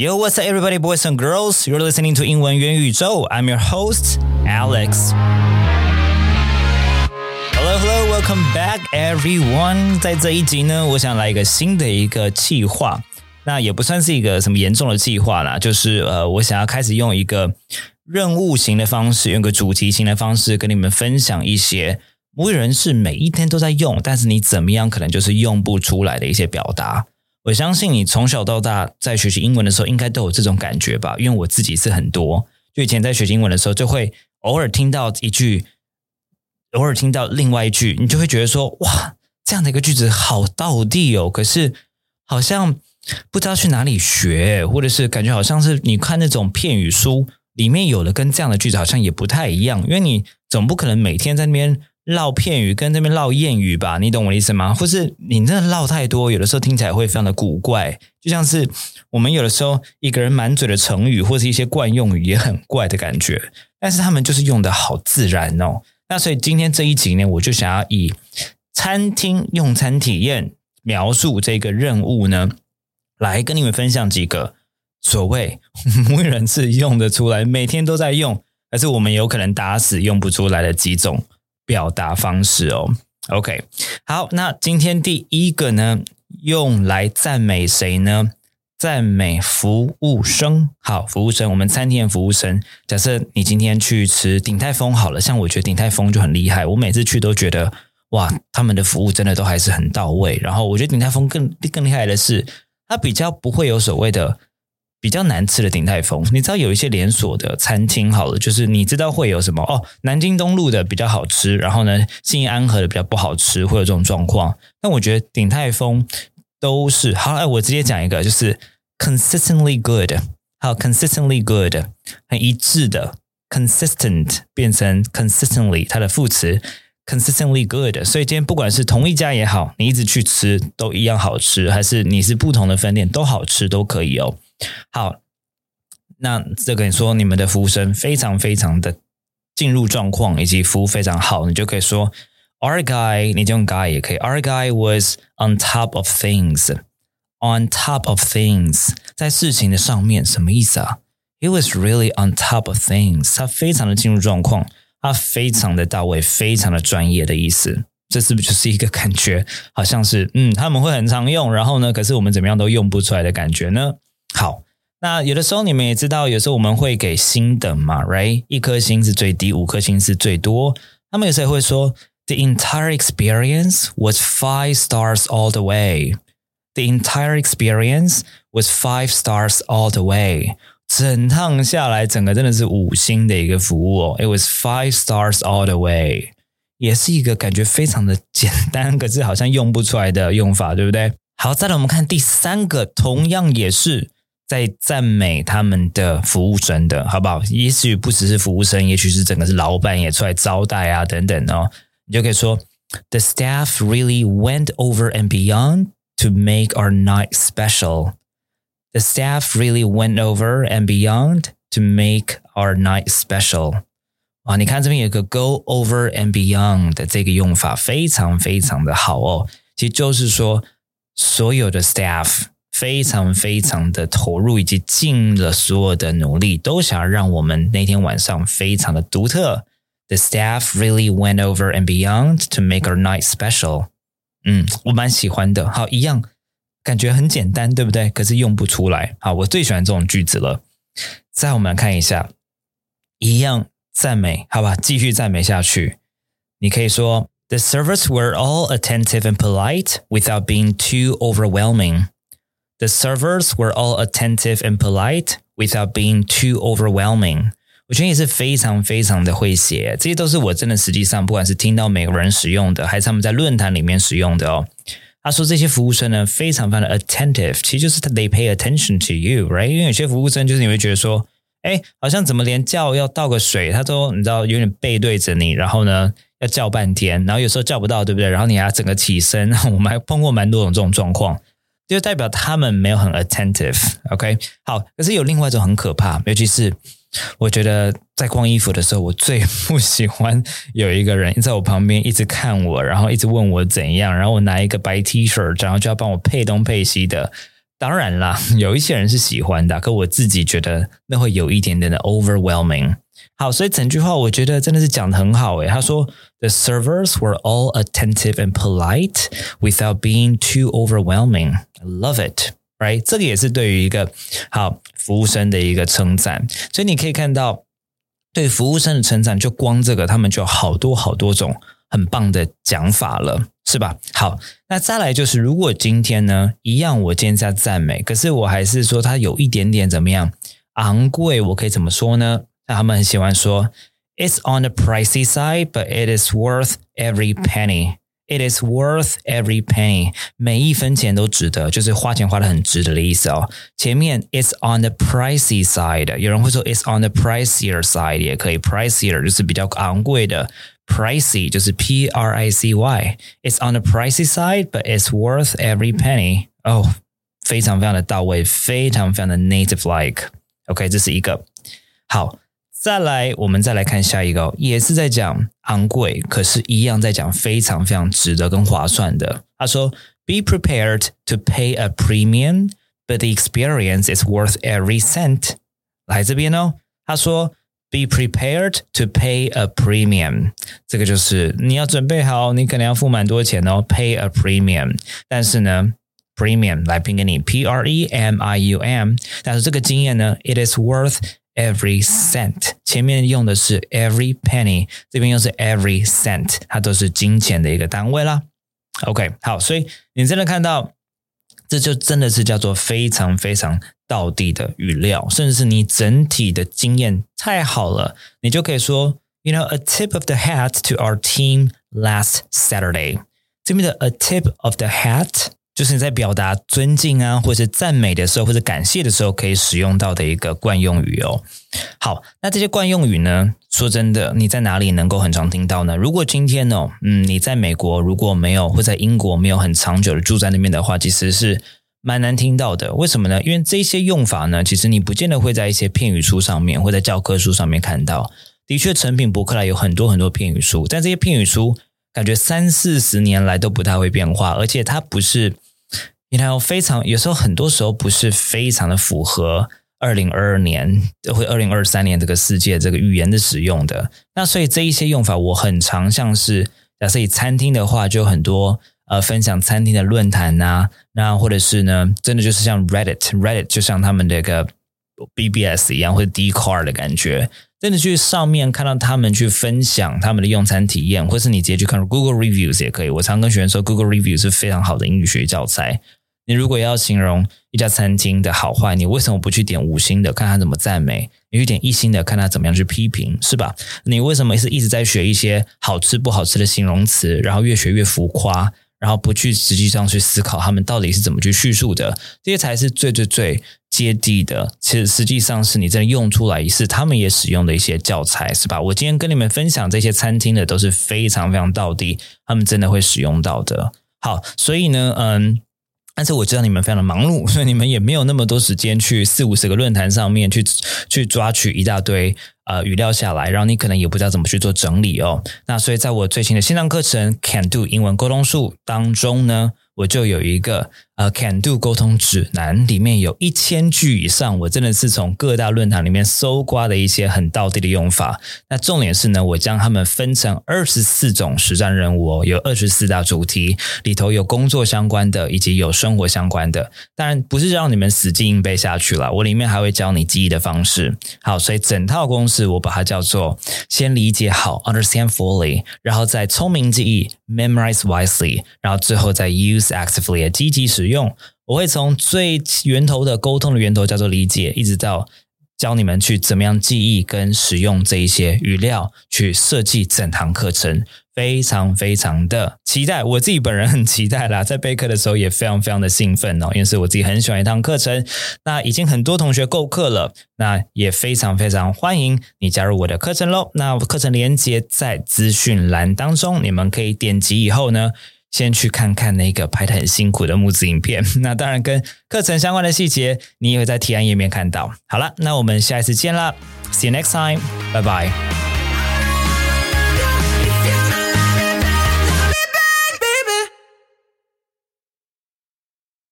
Yo, what's up, everybody, boys and girls? You're listening to 英文元宇宙. I'm your host, Alex. Hello, hello, welcome back, everyone. 在这一集呢，我想来一个新的一个计划。那也不算是一个什么严重的计划啦，就是呃，我想要开始用一个任务型的方式，用个主题型的方式，跟你们分享一些母语人士每一天都在用，但是你怎么样可能就是用不出来的一些表达。我相信你从小到大在学习英文的时候，应该都有这种感觉吧？因为我自己是很多，就以前在学习英文的时候，就会偶尔听到一句，偶尔听到另外一句，你就会觉得说，哇，这样的一个句子好到地哦。可是好像不知道去哪里学，或者是感觉好像是你看那种片语书里面有的跟这样的句子好像也不太一样，因为你总不可能每天在那边。唠片语跟这边唠谚语吧，你懂我的意思吗？或是你真的唠太多，有的时候听起来会非常的古怪，就像是我们有的时候一个人满嘴的成语或是一些惯用语也很怪的感觉，但是他们就是用的好自然哦。那所以今天这一集呢，我就想要以餐厅用餐体验描述这个任务呢，来跟你们分享几个所谓 母语人士用得出来，每天都在用，还是我们有可能打死用不出来的几种。表达方式哦，OK，好，那今天第一个呢，用来赞美谁呢？赞美服务生。好，服务生，我们餐厅的服务生。假设你今天去吃鼎泰丰好了，像我觉得鼎泰丰就很厉害，我每次去都觉得哇，他们的服务真的都还是很到位。然后我觉得鼎泰丰更更厉害的是，它比较不会有所谓的。比较难吃的鼎泰丰，你知道有一些连锁的餐厅，好了，就是你知道会有什么哦？南京东路的比较好吃，然后呢，信安和的比较不好吃，会有这种状况。但我觉得鼎泰丰都是好。哎，我直接讲一个，就是 consistently good，还有 consistently good，很一致的 consistent 变成 consistently，它的副词 consistently good。所以今天不管是同一家也好，你一直去吃都一样好吃，还是你是不同的分店都好吃都可以哦。好，那这个你说你们的服务生非常非常的进入状况，以及服务非常好，你就可以说 Our guy，你就用 guy 也可以。Our guy was on top of things，on top of things，在事情的上面，什么意思啊？He was really on top of things，他非常的进入状况，他非常的到位，非常的专业的意思。这是不是就是一个感觉，好像是嗯，他们会很常用，然后呢，可是我们怎么样都用不出来的感觉呢？好，那有的时候你们也知道，有时候我们会给星等嘛，right？一颗星是最低，五颗星是最多。他们有时候会说，The entire experience was five stars all the way. The entire experience was five stars all the way. 整趟下来，整个真的是五星的一个服务哦。It was five stars all the way，也是一个感觉非常的简单，可是好像用不出来的用法，对不对？好，再来我们看第三个，同样也是。在赞美他们的服务生的好不好？也许不只是服务生，也许是整个是老板也出来招待啊，等等哦。你就可以说，The staff really went over and beyond to make our night special. The staff really went over and beyond to make our night special. 啊，你看这边有个 go over and beyond 的这个用法，非常非常的好哦。其实就是说，所有的 staff。 非常非常的投入，以及尽了所有的努力，都想要让我们那天晚上非常的独特。The staff really went over and beyond to make our night special。嗯，我蛮喜欢的。好，一样感觉很简单，对不对？可是用不出来。好，我最喜欢这种句子了。再我们来看一下，一样赞美，好吧？继续赞美下去。你可以说，The servers were all attentive and polite without being too overwhelming。 The servers were all attentive and polite without being too overwhelming。我觉得也是非常非常的会写，这些都是我真的实际上不管是听到美国人使用的，还是他们在论坛里面使用的哦。他说这些服务生呢非常非常的 attentive，其实就是 they pay attention to you，right？因为有些服务生就是你会觉得说，哎，好像怎么连叫要倒个水，他都你知道有点背对着你，然后呢要叫半天，然后有时候叫不到，对不对？然后你还要整个起身，我们还碰过蛮多种这种状况。就代表他们没有很 attentive，OK？好，可是有另外一种很可怕，尤其是我觉得在逛衣服的时候，我最不喜欢有一个人在我旁边一直看我，然后一直问我怎样，然后我拿一个白 T 恤，然后就要帮我配东配西的，当然啦，有一些人是喜欢的，可我自己觉得那会有一点点的 overwhelming。好，所以整句话我觉得真的是讲的很好诶。他说，The servers were all attentive and polite without being too overwhelming. I love it, right？这个也是对于一个好服务生的一个称赞。所以你可以看到，对服务生的称赞，就光这个，他们就好多好多种很棒的讲法了。是吧？好，那再来就是，如果今天呢，一样，我今天在赞美，可是我还是说它有一点点怎么样昂贵，我可以怎么说呢？那他们很喜欢说 ，It's on the pricey side, but it is worth every penny. It is worth every penny，每一分钱都值得，就是花钱花的很值得的意思哦。前面 It's on the pricey side，有人会说 It's on the pricier side，也可以 pricier 就是比较昂贵的。pricey 就是 P R I C Y，it's on the pricey side, but it's worth every penny。哦，非常非常的到位，非常非常的 native like。OK，这是一个好。 再来，我们再来看下一个，也是在讲昂贵，可是一样在讲非常非常值得跟划算的。他说：“Be prepared to pay a premium, but the experience is worth every cent。”来这边呢，他说。Be prepared to pay a premium，这个就是你要准备好，你可能要付蛮多钱哦。Pay a premium，但是呢，premium 来拼给你 P R E M I U M，但是这个经验呢，it is worth every cent。前面用的是 every penny，这边又是 every cent，它都是金钱的一个单位啦。OK，好，所以你真的看到，这就真的是叫做非常非常。到地的语料，甚至是你整体的经验太好了，你就可以说，you know a tip of the hat to our team last Saturday。这边的 a tip of the hat 就是你在表达尊敬啊，或者是赞美的时候，或者感谢的时候可以使用到的一个惯用语哦。好，那这些惯用语呢，说真的，你在哪里能够很常听到呢？如果今天哦，嗯，你在美国如果没有，或在英国没有很长久的住在那边的话，其实是。蛮难听到的，为什么呢？因为这些用法呢，其实你不见得会在一些片语书上面或在教科书上面看到。的确，成品博客来有很多很多片语书，但这些片语书感觉三四十年来都不太会变化，而且它不是，你看非常有时候很多时候不是非常的符合二零二二年或二零二三年这个世界这个语言的使用的。那所以这一些用法，我很常像是假设以餐厅的话，就很多。呃，分享餐厅的论坛呐，那或者是呢，真的就是像 Reddit，Reddit 就像他们这个 BBS 一样，或者 d c a r 的感觉，真的去上面看到他们去分享他们的用餐体验，或是你直接去看 Google Reviews 也可以。我常跟学生说，Google Reviews 是非常好的英语学教材。你如果要形容一家餐厅的好坏，你为什么不去点五星的，看他怎么赞美？你去点一星的，看他怎么样去批评，是吧？你为什么是一直在学一些好吃不好吃的形容词，然后越学越浮夸？然后不去实际上去思考他们到底是怎么去叙述的，这些才是最最最接地的。其实实际上是你真的用出来，是他们也使用的一些教材，是吧？我今天跟你们分享这些餐厅的都是非常非常到底，他们真的会使用到的。好，所以呢，嗯。但是我知道你们非常的忙碌，所以你们也没有那么多时间去四五十个论坛上面去去抓取一大堆呃语料下来，然后你可能也不知道怎么去做整理哦。那所以在我最新的线上课程《Can Do 英文沟通术》当中呢。我就有一个呃，Can Do 沟通指南，里面有一千句以上，我真的是从各大论坛里面搜刮的一些很道地的用法。那重点是呢，我将它们分成二十四种实战任务哦，有二十四大主题，里头有工作相关的，以及有生活相关的。当然不是让你们死记硬背下去了，我里面还会教你记忆的方式。好，所以整套公式我把它叫做先理解好，Understand fully，然后再聪明记忆，Memorize wisely，然后最后再 Use。Actively 积极使用，我会从最源头的沟通的源头叫做理解，一直到教你们去怎么样记忆跟使用这一些语料，去设计整堂课程，非常非常的期待。我自己本人很期待啦，在备课的时候也非常非常 的兴奋哦，因为是我自己很喜欢一堂课程。那已经很多同学购课了，那也非常非常欢迎你加入我的课程喽。那课程连接在资讯栏当中，你们可以点击以后呢。先去看看那个拍的很辛苦的木子影片，那当然跟课程相关的细节，你也会在提案页面看到。好了，那我们下一次见啦，See you next time，拜拜。